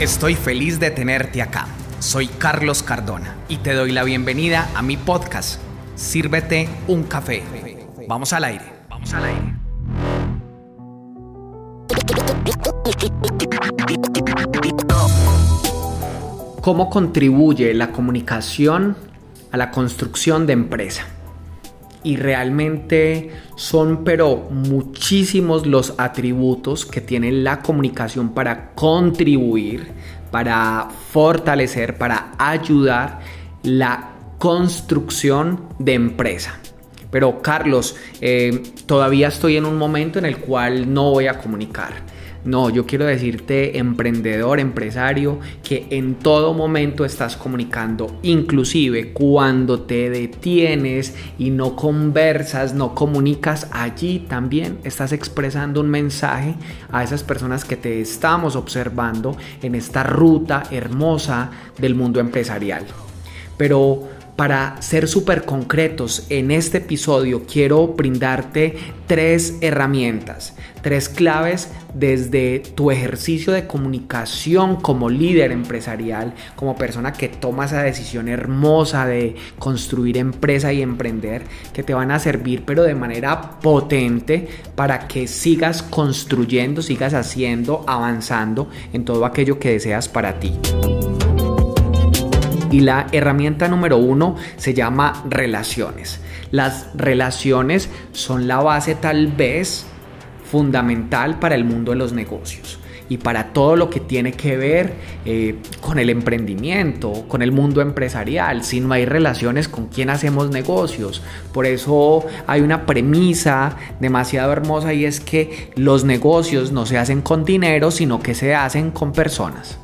Estoy feliz de tenerte acá. Soy Carlos Cardona y te doy la bienvenida a mi podcast. Sírvete un café. Vamos al aire. Vamos al aire. ¿Cómo contribuye la comunicación a la construcción de empresa? Y realmente son pero muchísimos los atributos que tiene la comunicación para contribuir, para fortalecer, para ayudar la construcción de empresa. Pero Carlos, eh, todavía estoy en un momento en el cual no voy a comunicar. No, yo quiero decirte, emprendedor, empresario, que en todo momento estás comunicando, inclusive cuando te detienes y no conversas, no comunicas, allí también estás expresando un mensaje a esas personas que te estamos observando en esta ruta hermosa del mundo empresarial. Pero para ser súper concretos en este episodio quiero brindarte tres herramientas, tres claves desde tu ejercicio de comunicación como líder empresarial, como persona que toma esa decisión hermosa de construir empresa y emprender, que te van a servir pero de manera potente para que sigas construyendo, sigas haciendo, avanzando en todo aquello que deseas para ti. Y la herramienta número uno se llama relaciones. Las relaciones son la base tal vez fundamental para el mundo de los negocios y para todo lo que tiene que ver eh, con el emprendimiento, con el mundo empresarial. Si no hay relaciones, ¿con quién hacemos negocios? Por eso hay una premisa demasiado hermosa y es que los negocios no se hacen con dinero, sino que se hacen con personas.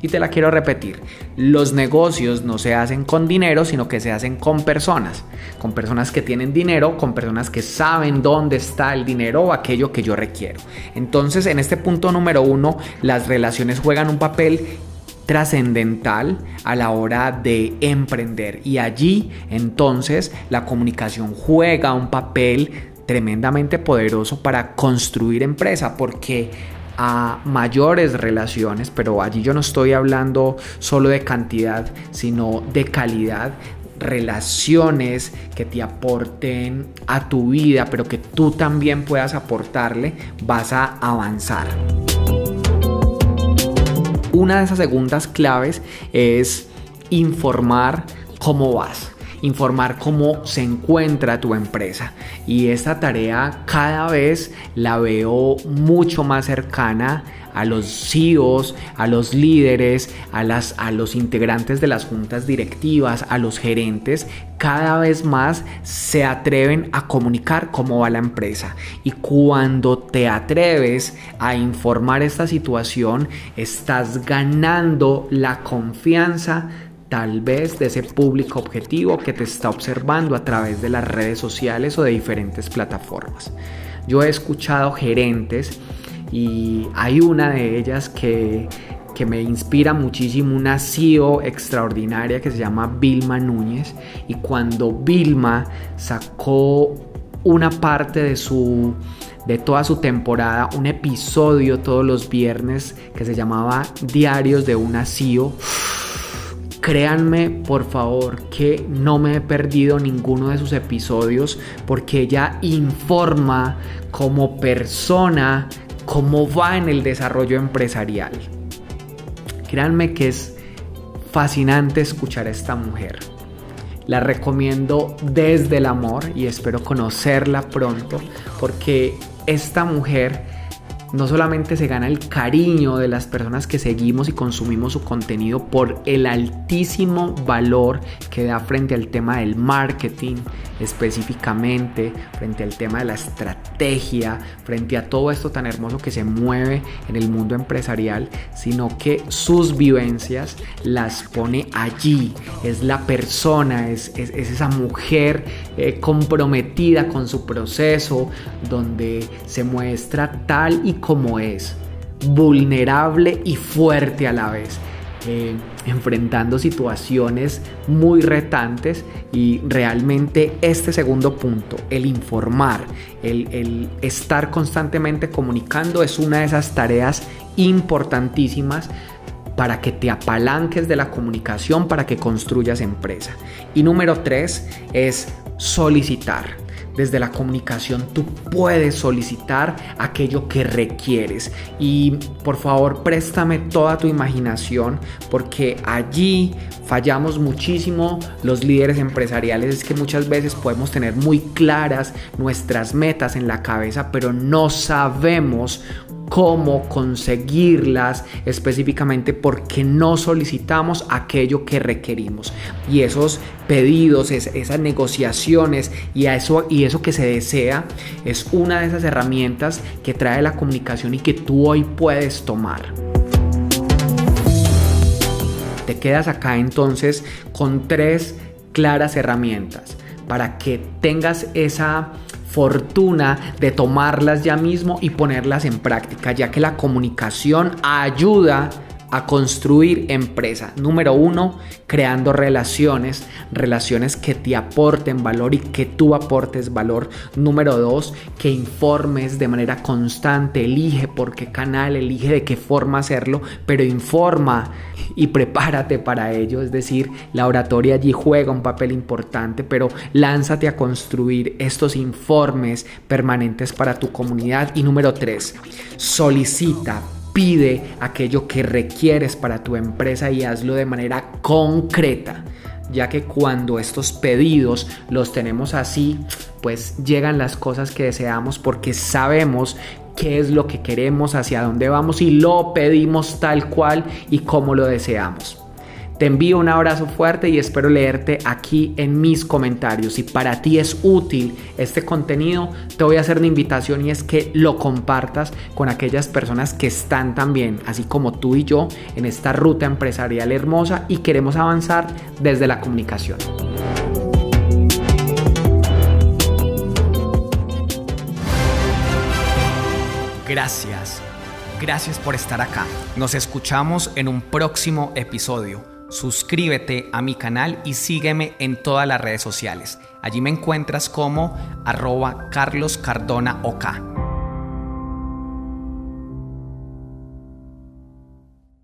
Y te la quiero repetir, los negocios no se hacen con dinero, sino que se hacen con personas, con personas que tienen dinero, con personas que saben dónde está el dinero o aquello que yo requiero. Entonces, en este punto número uno, las relaciones juegan un papel trascendental a la hora de emprender y allí entonces la comunicación juega un papel tremendamente poderoso para construir empresa porque a mayores relaciones, pero allí yo no estoy hablando solo de cantidad, sino de calidad, relaciones que te aporten a tu vida, pero que tú también puedas aportarle, vas a avanzar. Una de esas segundas claves es informar cómo vas informar cómo se encuentra tu empresa. Y esta tarea cada vez la veo mucho más cercana a los CEOs, a los líderes, a, las, a los integrantes de las juntas directivas, a los gerentes, cada vez más se atreven a comunicar cómo va la empresa. Y cuando te atreves a informar esta situación, estás ganando la confianza tal vez de ese público objetivo que te está observando a través de las redes sociales o de diferentes plataformas. Yo he escuchado gerentes y hay una de ellas que, que me inspira muchísimo, una CEO extraordinaria que se llama Vilma Núñez y cuando Vilma sacó una parte de su de toda su temporada, un episodio todos los viernes que se llamaba Diarios de una CEO Créanme, por favor, que no me he perdido ninguno de sus episodios porque ella informa como persona cómo va en el desarrollo empresarial. Créanme que es fascinante escuchar a esta mujer. La recomiendo desde el amor y espero conocerla pronto porque esta mujer no solamente se gana el cariño de las personas que seguimos y consumimos su contenido por el altísimo valor que da frente al tema del marketing específicamente, frente al tema de la estrategia, frente a todo esto tan hermoso que se mueve en el mundo empresarial, sino que sus vivencias las pone allí, es la persona, es, esa mujer eh, comprometida con su proceso, donde se muestra tal y como es, vulnerable y fuerte a la vez. Eh, enfrentando situaciones muy retantes y realmente este segundo punto, el informar, el, el estar constantemente comunicando es una de esas tareas importantísimas para que te apalanques de la comunicación, para que construyas empresa. Y número tres es solicitar. Desde la comunicación tú puedes solicitar aquello que requieres. Y por favor, préstame toda tu imaginación porque allí fallamos muchísimo los líderes empresariales. Es que muchas veces podemos tener muy claras nuestras metas en la cabeza, pero no sabemos cómo conseguirlas específicamente porque no solicitamos aquello que requerimos. Y esos pedidos, esas negociaciones y eso, y eso que se desea es una de esas herramientas que trae la comunicación y que tú hoy puedes tomar. Te quedas acá entonces con tres claras herramientas para que tengas esa fortuna de tomarlas ya mismo y ponerlas en práctica, ya que la comunicación ayuda a construir empresa. Número uno, creando relaciones, relaciones que te aporten valor y que tú aportes valor. Número dos, que informes de manera constante, elige por qué canal, elige de qué forma hacerlo, pero informa y prepárate para ello. Es decir, la oratoria allí juega un papel importante, pero lánzate a construir estos informes permanentes para tu comunidad. Y número tres, solicita pide aquello que requieres para tu empresa y hazlo de manera concreta ya que cuando estos pedidos los tenemos así, pues llegan las cosas que deseamos porque sabemos qué es lo que queremos, hacia dónde vamos y lo pedimos tal cual y como lo deseamos. Te envío un abrazo fuerte y espero leerte aquí en mis comentarios. Si para ti es útil este contenido, te voy a hacer una invitación y es que lo compartas con aquellas personas que están también, así como tú y yo, en esta ruta empresarial hermosa y queremos avanzar desde la comunicación. Gracias. Gracias por estar acá. Nos escuchamos en un próximo episodio suscríbete a mi canal y sígueme en todas las redes sociales. Allí me encuentras como arroba Carlos Cardona OK.